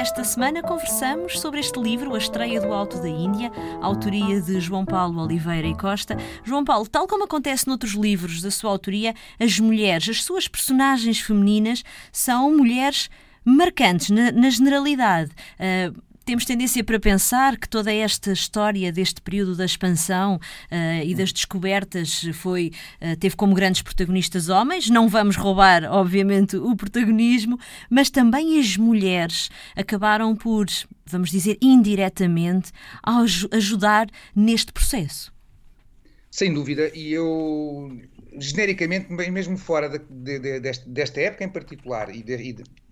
Esta semana conversamos sobre este livro, A Estreia do Alto da Índia, autoria de João Paulo Oliveira e Costa. João Paulo, tal como acontece noutros livros da sua autoria, as mulheres, as suas personagens femininas, são mulheres marcantes na, na generalidade. Uh, temos tendência para pensar que toda esta história deste período da expansão uh, e das descobertas foi, uh, teve como grandes protagonistas homens. Não vamos roubar, obviamente, o protagonismo, mas também as mulheres acabaram por, vamos dizer, indiretamente, ajudar neste processo. Sem dúvida, e eu genericamente, mesmo fora de, de, de, desta, época em particular e,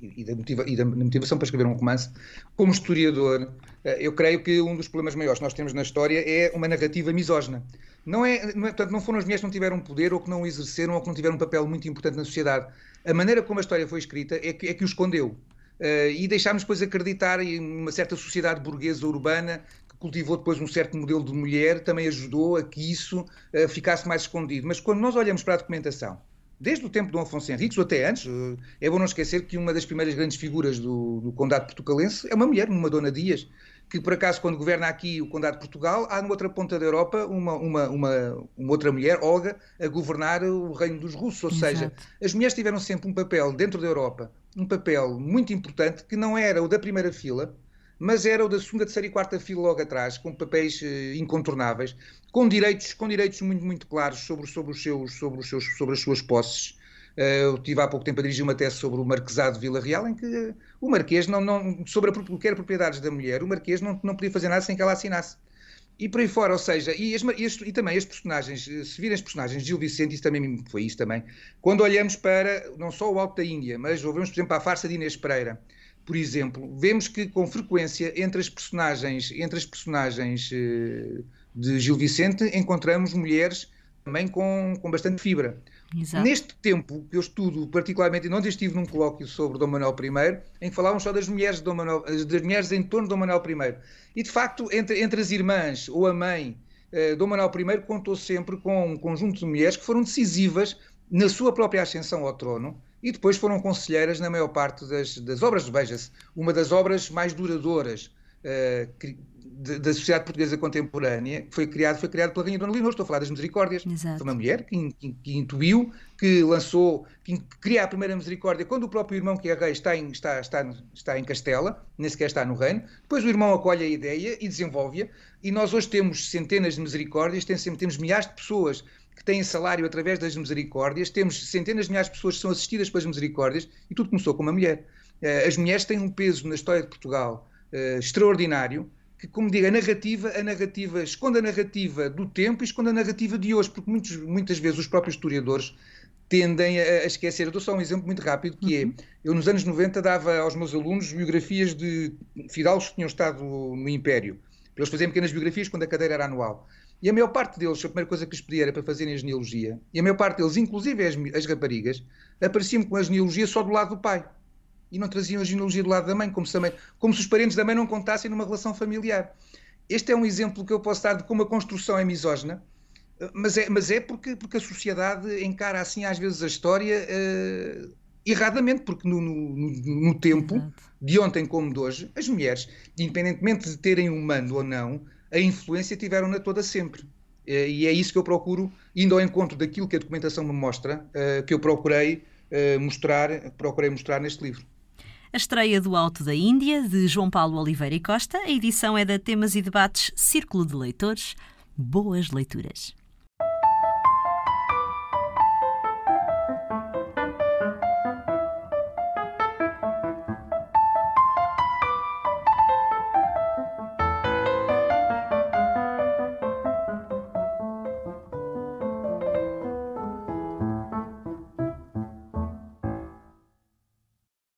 e, da motiva, e, da motivação para escrever um romance, como historiador, eh, eu creio que um dos problemas maiores que nós temos na história é uma narrativa misógina. Não é, não é, portanto, não foram as mulheres que não tiveram poder ou que não exerceram ou que não tiveram um papel muito importante na sociedade. A maneira como a história foi escrita é que, é que o escondeu. Uh, e deixámos depois acreditar em uma certa sociedade burguesa urbana cultivou depois um certo modelo de mulher, também ajudou a que isso uh, ficasse mais escondido. Mas quando nós olhamos para a documentação, desde o tempo de Dom Afonso Henriques, ou até antes, uh, é bom não esquecer que uma das primeiras grandes figuras do, do condado portugalense é uma mulher, uma dona Dias, que por acaso quando governa aqui o condado de Portugal, há na outra ponta da Europa uma, uma, uma, uma outra mulher, Olga, a governar o reino dos russos. Ou Exato. seja, as mulheres tiveram sempre um papel dentro da Europa, um papel muito importante, que não era o da primeira fila, mas era o da segunda, terceira e quarta fila logo atrás, com papéis uh, incontornáveis, com direitos, com direitos muito, muito claros sobre, sobre, os seus, sobre, os seus, sobre as suas posses. Uh, eu tive há pouco tempo a dirigir uma tese sobre o Marquesado de Vila Real, em que o Marquês, não, não, sobre que era propriedades da mulher, o Marquês não, não podia fazer nada sem que ela assinasse. E por aí fora, ou seja, e, as, e também as personagens, se virem as personagens de Gil Vicente, isso também foi isso também, quando olhamos para não só o Alto da Índia, mas ouvimos, por exemplo, a farsa de Inês Pereira, por exemplo, vemos que com frequência entre as personagens, entre as personagens uh, de Gil Vicente encontramos mulheres também com, com bastante fibra. Exato. Neste tempo que eu estudo, particularmente, e ontem estive num colóquio sobre Dom Manuel I, em que falávamos só das mulheres, de Dom Manuel, das mulheres em torno de Dom Manuel I. E, de facto, entre, entre as irmãs ou a mãe, eh, Dom Manuel I contou sempre com um conjunto de mulheres que foram decisivas na sua própria ascensão ao trono e depois foram conselheiras na maior parte das, das obras. Veja-se, uma das obras mais duradouras uh, da sociedade portuguesa contemporânea que foi criada foi criada pela Rainha Dona Leonor, estou a falar das Misericórdias. Exato. Foi uma mulher que, que, que, intuiu, que lançou, que cria a primeira Misericórdia quando o próprio irmão, que é rei, está em, está, está, está em Castela, nem sequer está no reino. Depois o irmão acolhe a ideia e desenvolve-a. E nós hoje temos centenas de Misericórdias, temos, temos milhares de pessoas que têm salário através das misericórdias, temos centenas de milhares de pessoas que são assistidas pelas misericórdias e tudo começou com uma mulher. Eh, as mulheres têm um peso na história de Portugal uh, extraordinário, que, como digo, a narrativa, a narrativa esconde a narrativa do tempo e esconde a narrativa de hoje, porque muitos, muitas vezes os próprios historiadores tendem a, a, esquecer. Eu dou só um exemplo muito rápido, que é, uhum. eu nos anos 90 dava aos meus alunos biografias de fidalgos que tinham estado no Império, para eles fazerem pequenas biografias quando a cadeira era anual. E a maior parte deles, a primeira coisa que lhes pedi era para fazerem a genealogia, e a maior parte deles, inclusive as, as raparigas, apareciam com a genealogia só do lado do pai. E não traziam a genealogia do lado da mãe, como se, também, como se os parentes da mãe não contassem numa relação familiar. Este é um exemplo que eu posso dar de como a construção é misógina, mas é, mas é porque, porque a sociedade encara assim às vezes a história uh, erradamente, porque no, no, no tempo, Exato. de ontem como de hoje, as mulheres, independentemente de terem um mando ou não, a influência tiveram-na toda sempre. Eh, e é isso que eu procuro, indo ao encontro daquilo que a documentação me mostra, eh, que eu procurei eh, mostrar, procurei mostrar neste livro. A estreia do Alto da Índia, de João Paulo Oliveira e Costa. A edição é da Temas e Debates Círculo de Leitores. Boas leituras.